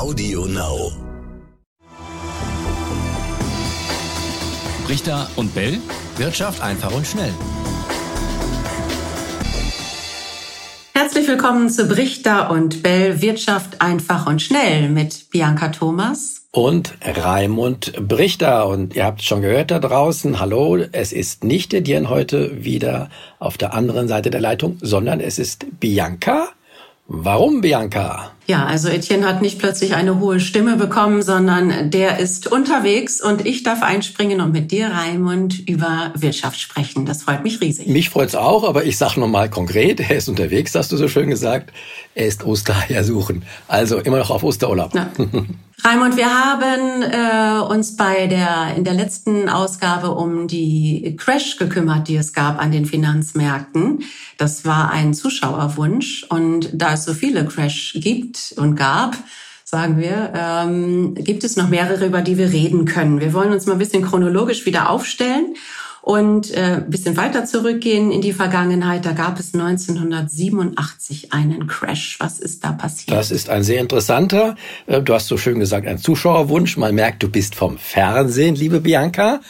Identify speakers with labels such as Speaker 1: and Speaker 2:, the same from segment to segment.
Speaker 1: Audio Now.
Speaker 2: Richter und Bell. Wirtschaft einfach und schnell.
Speaker 3: Herzlich willkommen zu Brichter und Bell Wirtschaft einfach und schnell mit Bianca Thomas
Speaker 4: und Raimund Brichter. Und ihr habt schon gehört da draußen, hallo, es ist nicht der Dirn heute wieder auf der anderen Seite der Leitung, sondern es ist Bianca. Warum, Bianca?
Speaker 3: Ja, also Etienne hat nicht plötzlich eine hohe Stimme bekommen, sondern der ist unterwegs und ich darf einspringen und mit dir, Raimund, über Wirtschaft sprechen. Das freut mich riesig.
Speaker 4: Mich freut's auch, aber ich sage nochmal konkret, er ist unterwegs, hast du so schön gesagt. Er ist Ostereier suchen. Also immer noch auf Osterurlaub. Ja.
Speaker 3: Raimund, wir haben äh, uns bei der in der letzten Ausgabe um die Crash gekümmert, die es gab an den Finanzmärkten. Das war ein Zuschauerwunsch und da es so viele Crash gibt und gab, sagen wir, ähm, gibt es noch mehrere, über die wir reden können. Wir wollen uns mal ein bisschen chronologisch wieder aufstellen und äh, bisschen weiter zurückgehen in die Vergangenheit, da gab es 1987 einen Crash. Was ist da passiert?
Speaker 4: Das ist ein sehr interessanter, äh, du hast so schön gesagt, ein Zuschauerwunsch. Man merkt, du bist vom Fernsehen, liebe Bianca.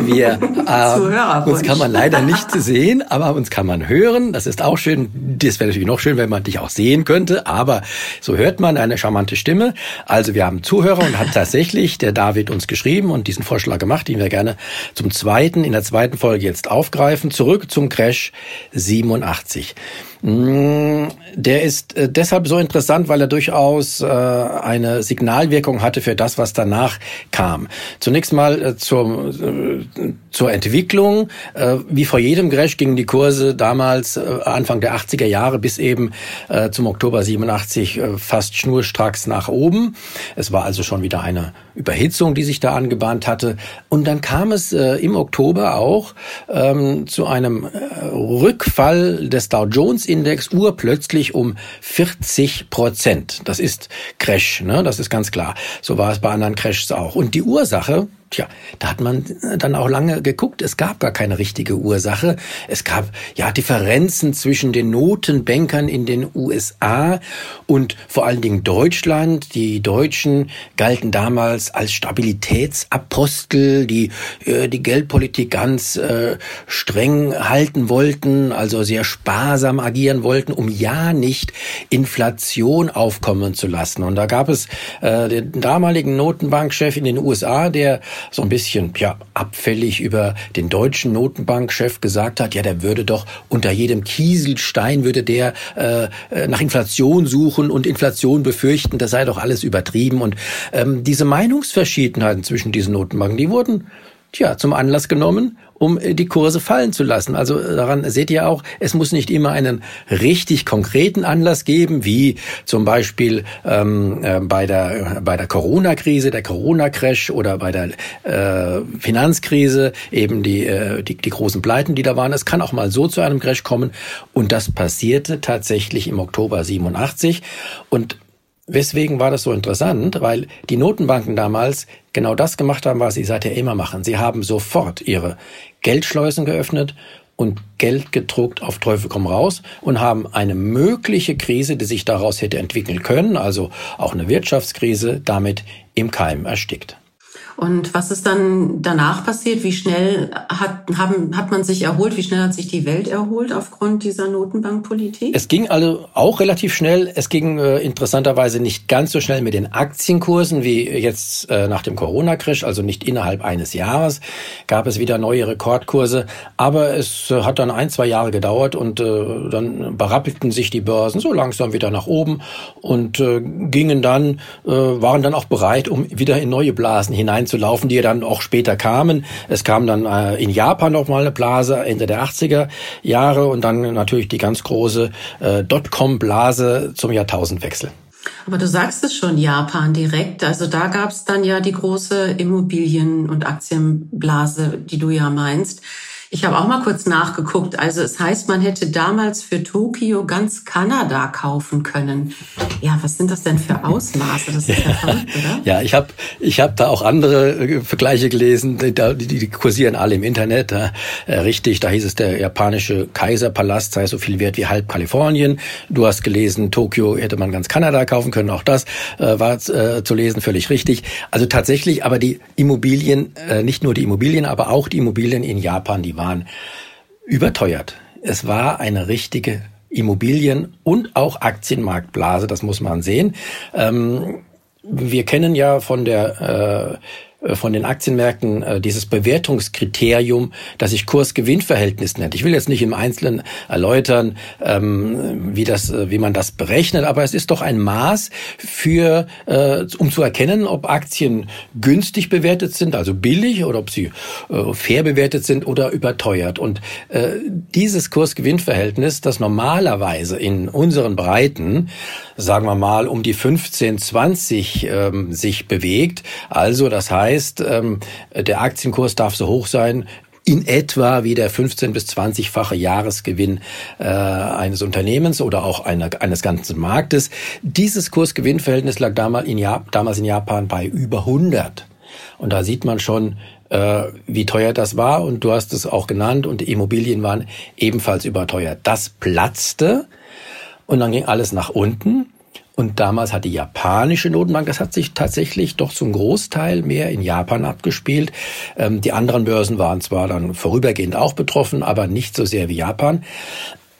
Speaker 4: Wir, äh, uns kann man leider nicht sehen, aber uns kann man hören. Das ist auch schön. Das wäre natürlich noch schön, wenn man dich auch sehen könnte, aber so hört man eine charmante Stimme. Also wir haben Zuhörer und hat tatsächlich der David uns geschrieben und diesen Vorschlag gemacht, den wir gerne zum zweiten in der zweiten Folge jetzt aufgreifen. Zurück zum Crash 87. Mm, der ist äh, deshalb so interessant, weil er durchaus äh, eine Signalwirkung hatte für das, was danach kam. Zunächst mal äh, zur, zur Entwicklung. Wie vor jedem Crash gingen die Kurse damals Anfang der 80er Jahre bis eben zum Oktober 87 fast schnurstracks nach oben. Es war also schon wieder eine Überhitzung, die sich da angebahnt hatte. Und dann kam es im Oktober auch ähm, zu einem Rückfall des Dow Jones Index urplötzlich um 40 Prozent. Das ist Crash, ne? das ist ganz klar. So war es bei anderen Crashs auch. Und die Ursache, Tja, da hat man dann auch lange geguckt. Es gab gar keine richtige Ursache. Es gab ja Differenzen zwischen den Notenbankern in den USA und vor allen Dingen Deutschland. Die Deutschen galten damals als Stabilitätsapostel, die äh, die Geldpolitik ganz äh, streng halten wollten, also sehr sparsam agieren wollten, um ja nicht Inflation aufkommen zu lassen. Und da gab es äh, den damaligen Notenbankchef in den USA, der so ein bisschen ja abfällig über den deutschen Notenbankchef gesagt hat, ja, der würde doch unter jedem Kieselstein würde der äh, nach Inflation suchen und Inflation befürchten, das sei doch alles übertrieben. Und ähm, diese Meinungsverschiedenheiten zwischen diesen Notenbanken, die wurden tja, zum Anlass genommen, um äh, die Kurse fallen zu lassen. Also äh, daran seht ihr auch, es muss nicht immer einen richtig konkreten Anlass geben, wie zum Beispiel ähm, äh, bei der bei der Corona-Krise, der Corona-Crash oder bei der äh, Finanzkrise eben die, äh, die die großen Pleiten, die da waren. Es kann auch mal so zu einem Crash kommen und das passierte tatsächlich im Oktober 87 und Weswegen war das so interessant? Weil die Notenbanken damals genau das gemacht haben, was sie seither immer machen. Sie haben sofort ihre Geldschleusen geöffnet und Geld gedruckt auf Teufel komm raus und haben eine mögliche Krise, die sich daraus hätte entwickeln können, also auch eine Wirtschaftskrise, damit im Keim erstickt.
Speaker 3: Und was ist dann danach passiert? Wie schnell hat, haben, hat man sich erholt? Wie schnell hat sich die Welt erholt aufgrund dieser Notenbankpolitik?
Speaker 4: Es ging also auch relativ schnell. Es ging äh, interessanterweise nicht ganz so schnell mit den Aktienkursen wie jetzt äh, nach dem Corona-Crash, also nicht innerhalb eines Jahres gab es wieder neue Rekordkurse. Aber es äh, hat dann ein, zwei Jahre gedauert und äh, dann berappelten sich die Börsen so langsam wieder nach oben und äh, gingen dann, äh, waren dann auch bereit, um wieder in neue Blasen hinein zu laufen, die ja dann auch später kamen. Es kam dann äh, in Japan noch mal eine Blase Ende der 80er Jahre und dann natürlich die ganz große äh, Dotcom-Blase zum Jahrtausendwechsel.
Speaker 3: Aber du sagst es schon, Japan direkt. Also da gab es dann ja die große Immobilien- und Aktienblase, die du ja meinst. Ich habe auch mal kurz nachgeguckt. Also es heißt, man hätte damals für Tokio ganz Kanada kaufen können. Ja, was sind das denn für Ausmaße? Das ist ja, ja verrückt, oder?
Speaker 4: Ja, ich habe ich hab da auch andere äh, Vergleiche gelesen, die, die, die kursieren alle im Internet. Äh, richtig, da hieß es, der japanische Kaiserpalast sei so viel wert wie halb Kalifornien. Du hast gelesen, Tokio hätte man ganz Kanada kaufen können. Auch das äh, war äh, zu lesen, völlig richtig. Also tatsächlich, aber die Immobilien, äh, nicht nur die Immobilien, aber auch die Immobilien in Japan, die waren überteuert. Es war eine richtige Immobilien- und auch Aktienmarktblase, das muss man sehen. Ähm, wir kennen ja von der äh, von den Aktienmärkten äh, dieses Bewertungskriterium, das sich Kurs-Gewinn-Verhältnis nennt. Ich will jetzt nicht im Einzelnen erläutern, ähm, wie das, äh, wie man das berechnet, aber es ist doch ein Maß für, um zu erkennen, ob Aktien günstig bewertet sind, also billig, oder ob sie fair bewertet sind oder überteuert. Und dieses Kurs-Gewinn-Verhältnis, das normalerweise in unseren Breiten, sagen wir mal, um die 15, 20 ähm, sich bewegt, also das heißt ähm, der Aktienkurs darf so hoch sein, in etwa wie der 15 bis 20-fache Jahresgewinn äh, eines Unternehmens oder auch einer, eines ganzen Marktes. Dieses Kursgewinnverhältnis lag damals in, damals in Japan bei über 100. Und da sieht man schon, äh, wie teuer das war. Und du hast es auch genannt. Und Immobilien waren ebenfalls überteuert. Das platzte und dann ging alles nach unten. Und damals hat die japanische Notenbank, das hat sich tatsächlich doch zum Großteil mehr in Japan abgespielt. Ähm, die anderen Börsen waren zwar dann vorübergehend auch betroffen, aber nicht so sehr wie Japan.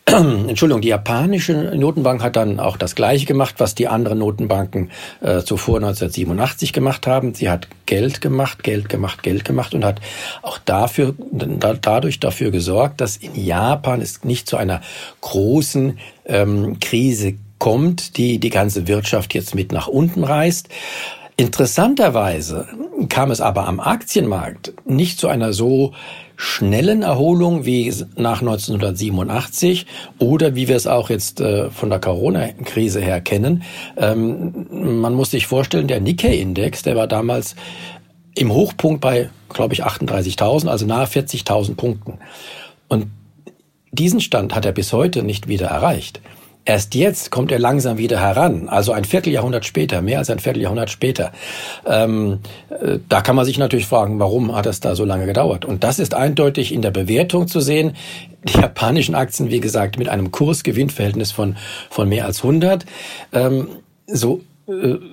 Speaker 4: Entschuldigung, die japanische Notenbank hat dann auch das Gleiche gemacht, was die anderen Notenbanken äh, zuvor 1987 gemacht haben. Sie hat Geld gemacht, Geld gemacht, Geld gemacht und hat auch dafür, da, dadurch dafür gesorgt, dass in Japan es nicht zu einer großen ähm, Krise kommt, die die ganze Wirtschaft jetzt mit nach unten reißt. Interessanterweise kam es aber am Aktienmarkt nicht zu einer so schnellen Erholung wie nach 1987 oder wie wir es auch jetzt äh, von der Corona-Krise her kennen. Ähm, man muss sich vorstellen, der Nikkei-Index, der war damals im Hochpunkt bei, glaube ich, 38.000, also nahe 40.000 Punkten. Und diesen Stand hat er bis heute nicht wieder erreicht. Erst jetzt kommt er langsam wieder heran, also ein Vierteljahrhundert später, mehr als ein Vierteljahrhundert später. Ähm, äh, da kann man sich natürlich fragen, warum hat es da so lange gedauert? Und das ist eindeutig in der Bewertung zu sehen. Die japanischen Aktien, wie gesagt, mit einem Kursgewinnverhältnis von, von mehr als 100. Ähm, so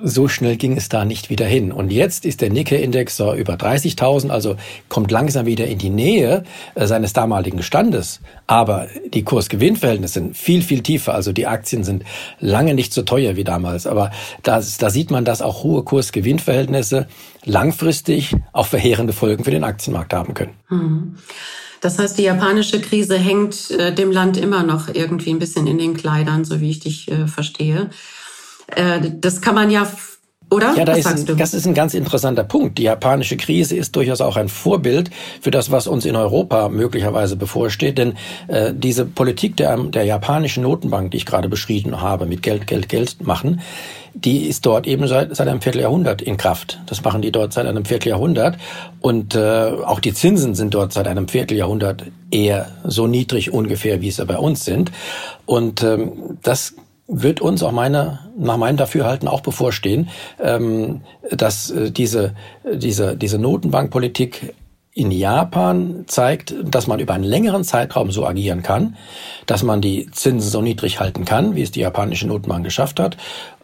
Speaker 4: so schnell ging es da nicht wieder hin. Und jetzt ist der Nikkei-Index so über 30.000, also kommt langsam wieder in die Nähe äh, seines damaligen Standes. Aber die Kursgewinnverhältnisse sind viel, viel tiefer. Also die Aktien sind lange nicht so teuer wie damals. Aber da, da sieht man, dass auch hohe Kursgewinnverhältnisse langfristig auch verheerende Folgen für den Aktienmarkt haben können.
Speaker 3: Mhm. Das heißt, die japanische Krise hängt äh, dem Land immer noch irgendwie ein bisschen in den Kleidern, so wie ich dich äh, verstehe. Äh, das kann man ja oder?
Speaker 4: Ja, da ist ein, das ist ein ganz interessanter Punkt. Die japanische Krise ist durchaus auch ein Vorbild für das, was uns in Europa möglicherweise bevorsteht. Denn äh, diese Politik der, der japanischen Notenbank, die ich gerade beschrieben habe, mit Geld, Geld, Geld machen, die ist dort eben seit, seit einem Vierteljahrhundert in Kraft. Das machen die dort seit einem Vierteljahrhundert. Und äh, auch die Zinsen sind dort seit einem Vierteljahrhundert eher so niedrig ungefähr, wie sie bei uns sind. Und ähm, das wird uns auch meiner, nach meinem Dafürhalten auch bevorstehen, ähm, dass äh, diese, diese, diese Notenbankpolitik in Japan zeigt, dass man über einen längeren Zeitraum so agieren kann, dass man die Zinsen so niedrig halten kann, wie es die japanische Notenbank geschafft hat.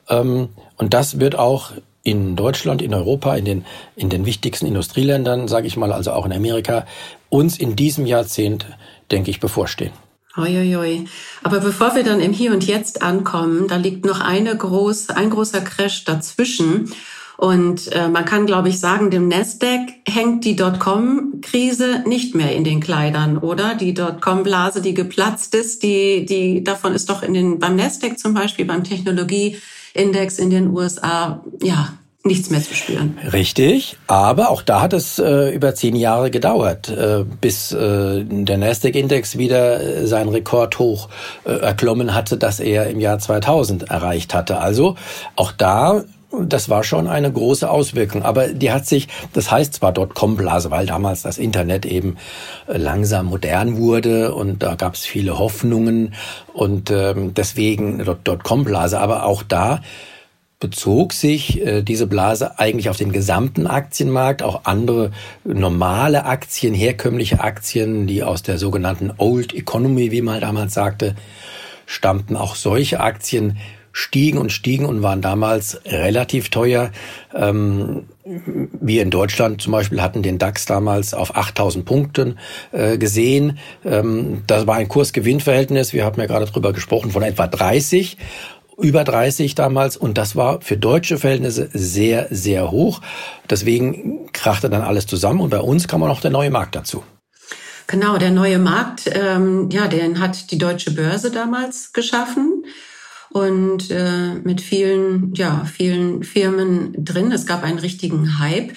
Speaker 4: Ähm, und das wird auch in Deutschland, in Europa, in den, in den wichtigsten Industrieländern, sage ich mal, also auch in Amerika, uns in diesem Jahrzehnt, denke ich, bevorstehen.
Speaker 3: Uiuiui. Aber bevor wir dann im Hier und Jetzt ankommen, da liegt noch eine groß, ein großer Crash dazwischen. Und äh, man kann, glaube ich, sagen, dem Nasdaq hängt die Dotcom-Krise nicht mehr in den Kleidern, oder? Die Dotcom-Blase, die geplatzt ist, die, die davon ist doch in den beim Nasdaq zum Beispiel, beim Technologieindex in den USA, ja, nichts mehr zu spüren.
Speaker 4: Richtig, aber auch da hat es äh, über zehn Jahre gedauert, äh, bis äh, der Nasdaq-Index wieder äh, seinen Rekordhoch äh, erklommen hatte, das er im Jahr 2000 erreicht hatte. Also auch da das war schon eine große Auswirkung. Aber die hat sich, das heißt zwar Dotcom-Blase, weil damals das Internet eben äh, langsam modern wurde und da gab es viele Hoffnungen und ähm, deswegen Dotcom-Blase. Aber auch da bezog sich äh, diese Blase eigentlich auf den gesamten Aktienmarkt, auch andere normale Aktien, herkömmliche Aktien, die aus der sogenannten Old Economy, wie man damals sagte, stammten. Auch solche Aktien stiegen und stiegen und waren damals relativ teuer. Ähm, wir in Deutschland zum Beispiel hatten den DAX damals auf 8000 Punkten äh, gesehen. Ähm, das war ein Kursgewinnverhältnis, wir haben ja gerade drüber gesprochen, von etwa 30 über 30 damals und das war für deutsche Verhältnisse sehr, sehr hoch. Deswegen krachte dann alles zusammen und bei uns kam auch noch der neue Markt dazu.
Speaker 3: Genau, der neue Markt, ähm, ja, den hat die deutsche Börse damals geschaffen und äh, mit vielen, ja, vielen Firmen drin. Es gab einen richtigen Hype.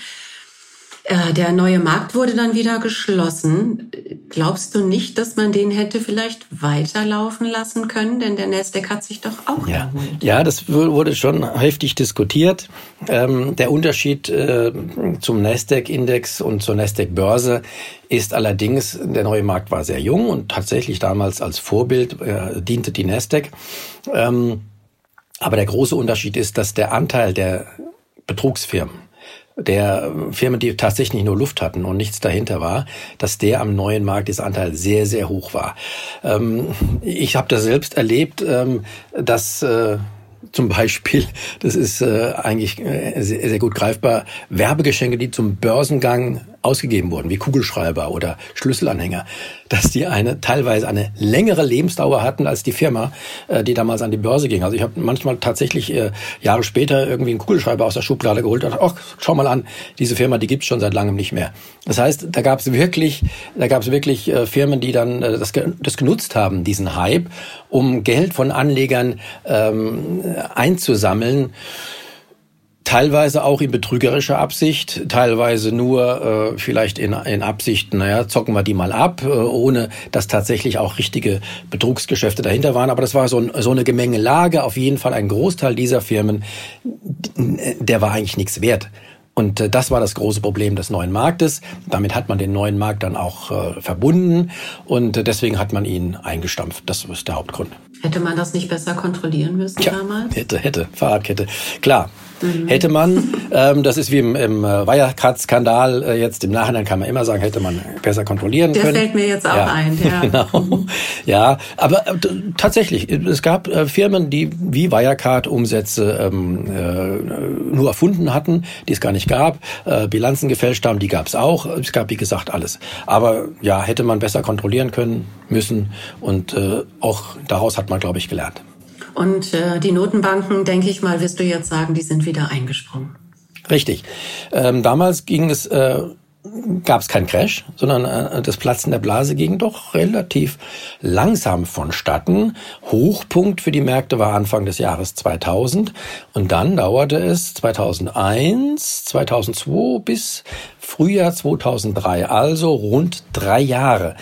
Speaker 3: Äh, der neue Markt wurde dann wieder geschlossen. Glaubst du nicht, dass man den hätte vielleicht weiterlaufen lassen können? Denn der Nasdaq hat sich doch auch
Speaker 4: ja. erholt. Ja, das wurde schon heftig diskutiert. Ähm, der Unterschied äh, zum Nasdaq-Index und zur Nasdaq-Börse ist allerdings, der neue Markt war sehr jung und tatsächlich damals als Vorbild äh, diente die Nasdaq. Ähm, aber der große Unterschied ist, dass der Anteil der Betrugsfirmen der Firmen, die tatsächlich nur Luft hatten und nichts dahinter war, dass der am neuen Markt dieser Anteil sehr, sehr hoch war. Ähm, ich habe das selbst erlebt, ähm, dass äh, zum Beispiel, das ist äh, eigentlich äh, sehr, sehr gut greifbar, Werbegeschenke, die zum Börsengang ausgegeben wurden, wie Kugelschreiber oder Schlüsselanhänger, dass die eine teilweise eine längere Lebensdauer hatten als die Firma, äh, die damals an die Börse ging. Also ich habe manchmal tatsächlich äh, Jahre später irgendwie einen Kugelschreiber aus der Schublade geholt und ach, schau mal an, diese Firma, die gibt's schon seit langem nicht mehr. Das heißt, da gab es wirklich, da gab es wirklich äh, Firmen, die dann äh, das, das genutzt haben, diesen Hype, um Geld von Anlegern ähm, einzusammeln teilweise auch in betrügerischer Absicht, teilweise nur äh, vielleicht in, in Absicht, naja, zocken wir die mal ab, äh, ohne dass tatsächlich auch richtige Betrugsgeschäfte dahinter waren. Aber das war so, ein, so eine Gemengelage. Auf jeden Fall ein Großteil dieser Firmen, der war eigentlich nichts wert. Und äh, das war das große Problem des neuen Marktes. Damit hat man den neuen Markt dann auch äh, verbunden und äh, deswegen hat man ihn eingestampft. Das ist der Hauptgrund.
Speaker 3: Hätte man das nicht besser kontrollieren müssen
Speaker 4: ja,
Speaker 3: damals?
Speaker 4: Hätte, hätte, Fahrradkette. Klar, Mhm. Hätte man, ähm, das ist wie im, im äh, Wirecard-Skandal, äh, jetzt im Nachhinein kann man immer sagen, hätte man besser kontrollieren
Speaker 3: Der
Speaker 4: können.
Speaker 3: Der fällt mir jetzt auch ja. ein, ja.
Speaker 4: genau. Mhm. Ja, aber äh, tatsächlich, es gab äh, Firmen, die wie Wirecard Umsätze ähm, äh, nur erfunden hatten, die es gar nicht gab, äh, Bilanzen gefälscht haben, die gab es auch. Es gab, wie gesagt, alles. Aber ja, hätte man besser kontrollieren können, müssen und äh, auch daraus hat man, glaube ich, gelernt.
Speaker 3: Und äh, die Notenbanken, denke ich mal, wirst du jetzt sagen, die sind wieder eingesprungen.
Speaker 4: Richtig. Ähm, damals ging es, äh, gab es keinen Crash, sondern äh, das Platzen der Blase ging doch relativ langsam vonstatten. Hochpunkt für die Märkte war Anfang des Jahres 2000 und dann dauerte es 2001, 2002 bis Frühjahr 2003, also rund drei Jahre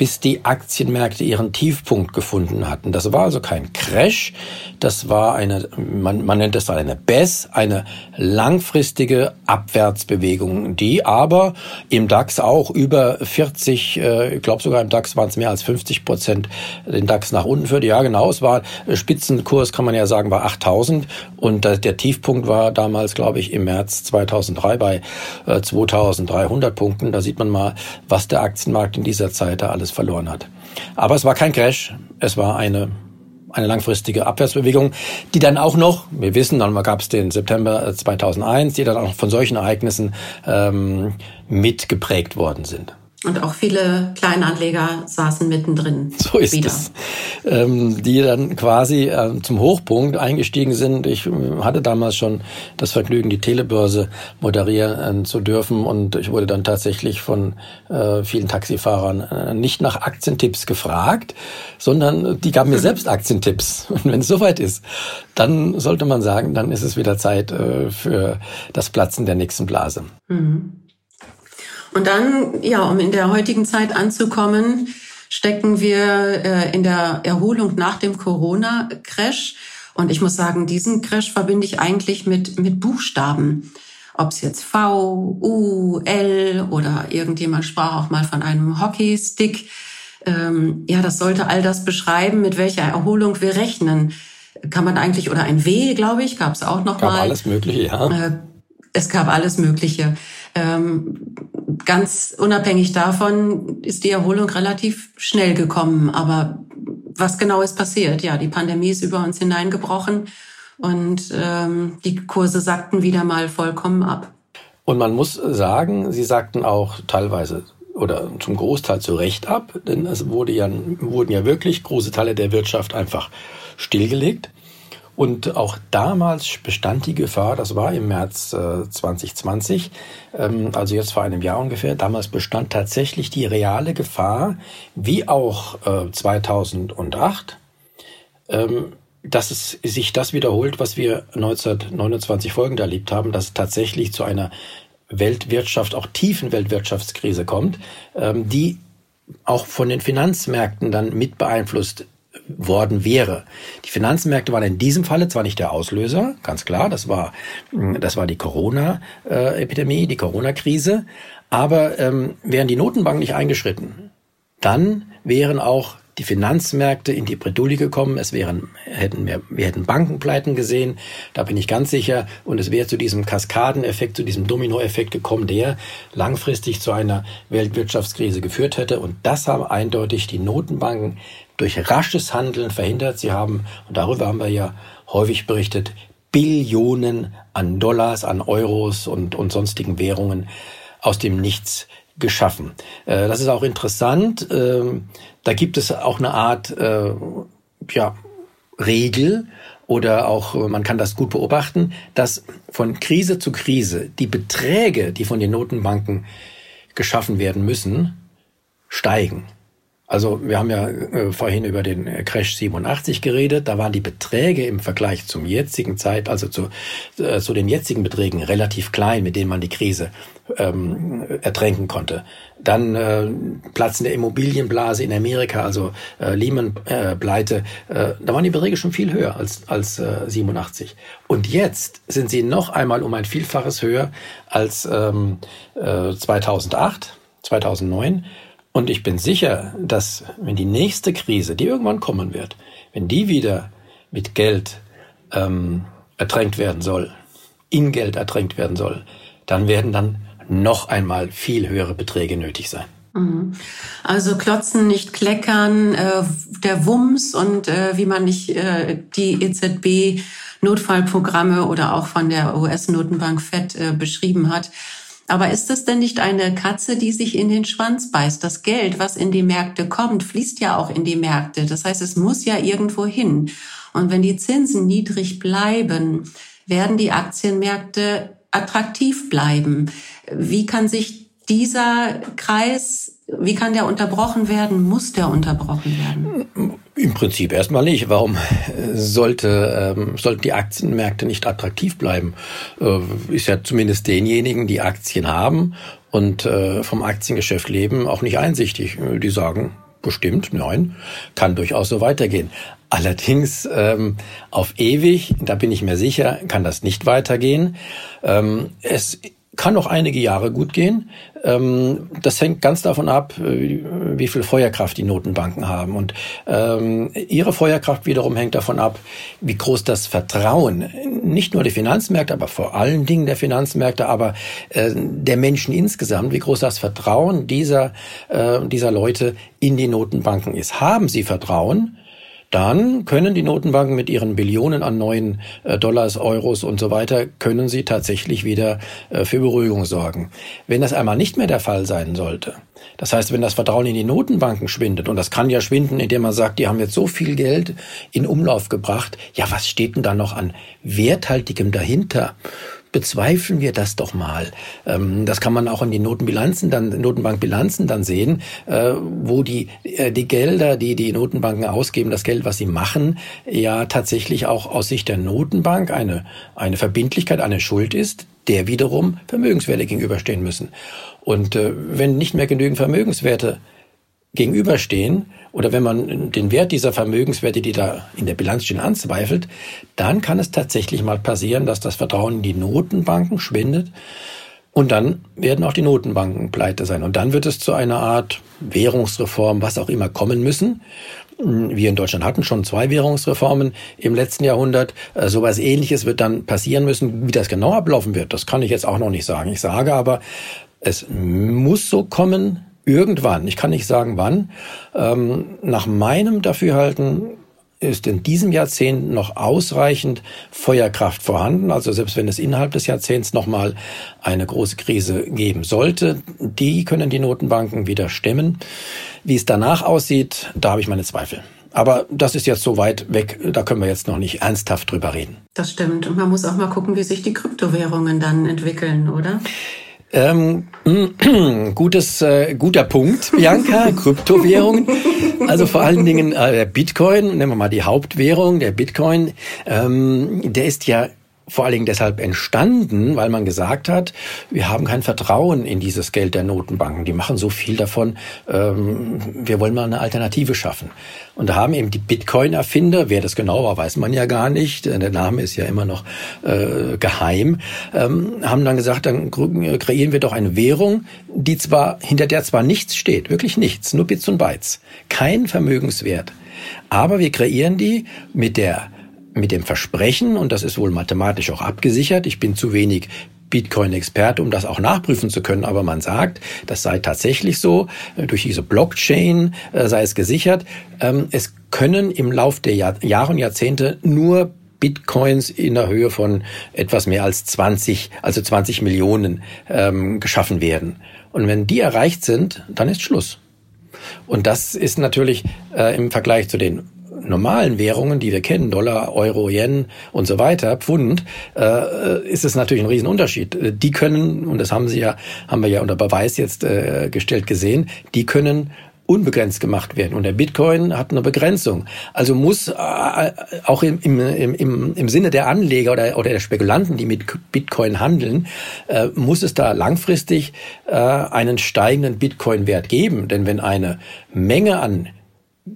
Speaker 4: bis die Aktienmärkte ihren Tiefpunkt gefunden hatten. Das war also kein Crash, das war eine, man, man nennt es eine BES, eine langfristige Abwärtsbewegung, die aber im DAX auch über 40, äh, ich glaube sogar im DAX waren es mehr als 50 Prozent, den DAX nach unten führte. Ja, genau, es war Spitzenkurs, kann man ja sagen, war 8000 und der Tiefpunkt war damals, glaube ich, im März 2003 bei äh, 2300 Punkten. Da sieht man mal, was der Aktienmarkt in dieser Zeit da alles alles verloren hat. Aber es war kein Crash, es war eine eine langfristige Abwärtsbewegung, die dann auch noch, wir wissen, dann gab es den September 2001, die dann auch von solchen Ereignissen ähm, mitgeprägt worden sind.
Speaker 3: Und auch viele Kleinanleger saßen mittendrin.
Speaker 4: So ist wieder. es. Ähm, die dann quasi äh, zum Hochpunkt eingestiegen sind. Ich äh, hatte damals schon das Vergnügen, die Telebörse moderieren äh, zu dürfen. Und ich wurde dann tatsächlich von äh, vielen Taxifahrern äh, nicht nach Aktientipps gefragt, sondern die gaben mir selbst Aktientipps. Und wenn es soweit ist, dann sollte man sagen, dann ist es wieder Zeit äh, für das Platzen der nächsten Blase. Mhm.
Speaker 3: Und dann, ja, um in der heutigen Zeit anzukommen, stecken wir äh, in der Erholung nach dem Corona-Crash. Und ich muss sagen, diesen Crash verbinde ich eigentlich mit, mit Buchstaben. Ob es jetzt V, U, L oder irgendjemand sprach auch mal von einem Hockeystick. Ähm, ja, das sollte all das beschreiben, mit welcher Erholung wir rechnen. Kann man eigentlich, oder ein W, glaube ich, gab es auch noch gab mal.
Speaker 4: alles Mögliche, ja. Äh,
Speaker 3: es gab alles Mögliche. Ähm, ganz unabhängig davon ist die Erholung relativ schnell gekommen. Aber was genau ist passiert? Ja, die Pandemie ist über uns hineingebrochen und ähm, die Kurse sackten wieder mal vollkommen ab.
Speaker 4: Und man muss sagen, Sie sagten auch teilweise oder zum Großteil zu Recht ab, denn es wurde ja, wurden ja wirklich große Teile der Wirtschaft einfach stillgelegt. Und auch damals bestand die Gefahr, das war im März äh, 2020, ähm, also jetzt vor einem Jahr ungefähr, damals bestand tatsächlich die reale Gefahr, wie auch äh, 2008, ähm, dass es sich das wiederholt, was wir 1929 folgend erlebt haben, dass es tatsächlich zu einer Weltwirtschaft, auch tiefen Weltwirtschaftskrise kommt, ähm, die auch von den Finanzmärkten dann mit beeinflusst worden wäre. Die Finanzmärkte waren in diesem Falle zwar nicht der Auslöser, ganz klar, das war, das war die Corona-Epidemie, die Corona-Krise, aber ähm, wären die Notenbanken nicht eingeschritten, dann wären auch die Finanzmärkte in die Bredouille gekommen. Es wären, hätten wir, wir hätten Bankenpleiten gesehen. Da bin ich ganz sicher. Und es wäre zu diesem Kaskadeneffekt, zu diesem Dominoeffekt gekommen, der langfristig zu einer Weltwirtschaftskrise geführt hätte. Und das haben eindeutig die Notenbanken durch rasches Handeln verhindert. Sie haben, und darüber haben wir ja häufig berichtet, Billionen an Dollars, an Euros und, und sonstigen Währungen aus dem Nichts geschaffen. Äh, das ist auch interessant. Ähm, da gibt es auch eine Art äh, ja, Regel oder auch man kann das gut beobachten, dass von Krise zu Krise die Beträge, die von den Notenbanken geschaffen werden müssen, steigen. Also wir haben ja äh, vorhin über den Crash 87 geredet. Da waren die Beträge im Vergleich zum jetzigen Zeit, also zu, äh, zu den jetzigen Beträgen relativ klein, mit denen man die Krise ähm, ertränken konnte. Dann äh, Platzen der Immobilienblase in Amerika, also äh, Lehman-Pleite, äh, da waren die Beträge schon viel höher als, als äh, 87. Und jetzt sind sie noch einmal um ein Vielfaches höher als ähm, äh, 2008, 2009. Und ich bin sicher, dass wenn die nächste Krise, die irgendwann kommen wird, wenn die wieder mit Geld ähm, ertränkt werden soll, in Geld ertränkt werden soll, dann werden dann noch einmal viel höhere Beträge nötig sein.
Speaker 3: Mhm. Also klotzen, nicht kleckern, äh, der Wumms und äh, wie man nicht äh, die EZB Notfallprogramme oder auch von der US-Notenbank FED beschrieben hat. Aber ist es denn nicht eine Katze, die sich in den Schwanz beißt? Das Geld, was in die Märkte kommt, fließt ja auch in die Märkte. Das heißt, es muss ja irgendwo hin. Und wenn die Zinsen niedrig bleiben, werden die Aktienmärkte attraktiv bleiben. Wie kann sich dieser Kreis wie kann der unterbrochen werden? Muss der unterbrochen werden?
Speaker 4: Im Prinzip erstmal nicht. Warum sollte, ähm, sollten die Aktienmärkte nicht attraktiv bleiben? Äh, ist ja zumindest denjenigen, die Aktien haben und äh, vom Aktiengeschäft leben, auch nicht einsichtig. Die sagen, bestimmt, nein, kann durchaus so weitergehen. Allerdings ähm, auf ewig, da bin ich mir sicher, kann das nicht weitergehen. Ähm, es kann noch einige Jahre gut gehen. Ähm, das hängt ganz davon ab, äh, wie viel Feuerkraft die Notenbanken haben. Und ähm, ihre Feuerkraft wiederum hängt davon ab, wie groß das Vertrauen, nicht nur der Finanzmärkte, aber vor allen Dingen der Finanzmärkte, aber äh, der Menschen insgesamt, wie groß das Vertrauen dieser, äh, dieser Leute in die Notenbanken ist. Haben sie Vertrauen? Dann können die Notenbanken mit ihren Billionen an neuen äh, Dollars, Euros und so weiter, können sie tatsächlich wieder äh, für Beruhigung sorgen. Wenn das einmal nicht mehr der Fall sein sollte, das heißt, wenn das Vertrauen in die Notenbanken schwindet, und das kann ja schwinden, indem man sagt, die haben jetzt so viel Geld in Umlauf gebracht, ja, was steht denn da noch an Werthaltigem dahinter? Bezweifeln wir das doch mal. Ähm, das kann man auch in den Notenbilanzen, dann Notenbankbilanzen dann sehen, äh, wo die äh, die Gelder, die die Notenbanken ausgeben, das Geld, was sie machen, ja tatsächlich auch aus Sicht der Notenbank eine eine Verbindlichkeit, eine Schuld ist, der wiederum Vermögenswerte gegenüberstehen müssen. Und äh, wenn nicht mehr genügend Vermögenswerte gegenüberstehen oder wenn man den Wert dieser Vermögenswerte, die da in der Bilanz stehen, anzweifelt, dann kann es tatsächlich mal passieren, dass das Vertrauen in die Notenbanken schwindet und dann werden auch die Notenbanken pleite sein. Und dann wird es zu einer Art Währungsreform, was auch immer, kommen müssen. Wir in Deutschland hatten schon zwei Währungsreformen im letzten Jahrhundert. Äh, so etwas ähnliches wird dann passieren müssen. Wie das genau ablaufen wird, das kann ich jetzt auch noch nicht sagen. Ich sage aber, es muss so kommen, irgendwann. Ich kann nicht sagen wann. Ähm, nach meinem Dafürhalten ist in diesem Jahrzehnt noch ausreichend Feuerkraft vorhanden. Also selbst wenn es innerhalb des Jahrzehnts nochmal eine große Krise geben sollte, die können die Notenbanken wieder stemmen. Wie es danach aussieht, da habe ich meine Zweifel. Aber das ist jetzt so weit weg, da können wir jetzt noch nicht ernsthaft drüber reden.
Speaker 3: Das stimmt. Und man muss auch mal gucken, wie sich die Kryptowährungen dann entwickeln, oder?
Speaker 4: Ähm, gutes, äh, guter Punkt, Bianca. Kryptowährungen. Also vor allen Dingen äh, der Bitcoin, nehmen wir mal die Hauptwährung, der Bitcoin, ähm, der ist ja vor allen Dingen deshalb entstanden, weil man gesagt hat, wir haben kein Vertrauen in dieses Geld der Notenbanken. Die machen so viel davon. Ähm, wir wollen mal eine Alternative schaffen. Und da haben eben die Bitcoin-Erfinder, wer das genau war, weiß man ja gar nicht. Der Name ist ja immer noch äh, geheim. Ähm, haben dann gesagt, dann kreieren wir doch eine Währung, die zwar hinter der zwar nichts steht, wirklich nichts, nur Bits und Bytes, kein Vermögenswert. Aber wir kreieren die mit der mit dem Versprechen, und das ist wohl mathematisch auch abgesichert, ich bin zu wenig Bitcoin-Experte, um das auch nachprüfen zu können, aber man sagt, das sei tatsächlich so, äh, durch diese Blockchain äh, sei es gesichert. Ähm, es können im Lauf der Jahr, Jahre und Jahrzehnte nur Bitcoins in der Höhe von etwas mehr als 20, also 20 Millionen ähm, geschaffen werden. Und wenn die erreicht sind, dann ist Schluss. Und das ist natürlich äh, im Vergleich zu den normalen Währungen, die wir kennen, Dollar, Euro, Yen und so weiter, Pfund, äh, ist es natürlich ein Riesenunterschied. Die können, und das haben sie ja, haben wir ja unter Beweis jetzt äh, gestellt gesehen, die können unbegrenzt gemacht werden. Und der Bitcoin hat eine Begrenzung. Also muss äh, auch im, im, im, im Sinne der Anleger oder, oder der Spekulanten, die mit Bitcoin handeln, äh, muss es da langfristig äh, einen steigenden Bitcoin-Wert geben. Denn wenn eine Menge an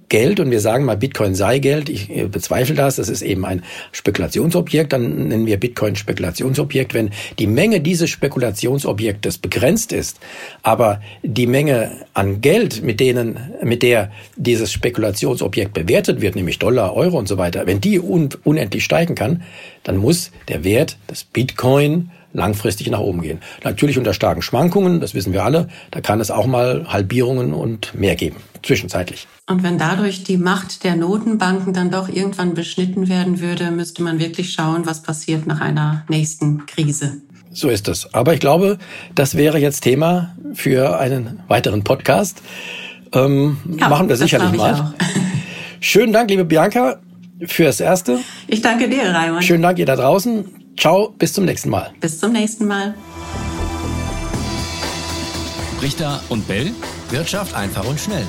Speaker 4: Geld und wir sagen mal, Bitcoin sei Geld. Ich bezweifle das. Das ist eben ein Spekulationsobjekt. Dann nennen wir Bitcoin Spekulationsobjekt. Wenn die Menge dieses Spekulationsobjektes begrenzt ist, aber die Menge an Geld, mit denen, mit der dieses Spekulationsobjekt bewertet wird, nämlich Dollar, Euro und so weiter, wenn die un unendlich steigen kann, dann muss der Wert des Bitcoin langfristig nach oben gehen. Natürlich unter starken Schwankungen, das wissen wir alle. Da kann es auch mal Halbierungen und mehr geben, zwischenzeitlich.
Speaker 3: Und wenn dadurch die Macht der Notenbanken dann doch irgendwann beschnitten werden würde, müsste man wirklich schauen, was passiert nach einer nächsten Krise.
Speaker 4: So ist es. Aber ich glaube, das wäre jetzt Thema für einen weiteren Podcast. Ähm, ja, machen wir sicherlich mal. Schönen Dank, liebe Bianca, fürs Erste.
Speaker 3: Ich danke dir, Raimund.
Speaker 4: Schönen Dank ihr da draußen. Ciao, bis zum nächsten Mal.
Speaker 3: Bis zum nächsten Mal.
Speaker 2: Richter und Bell, Wirtschaft einfach und schnell.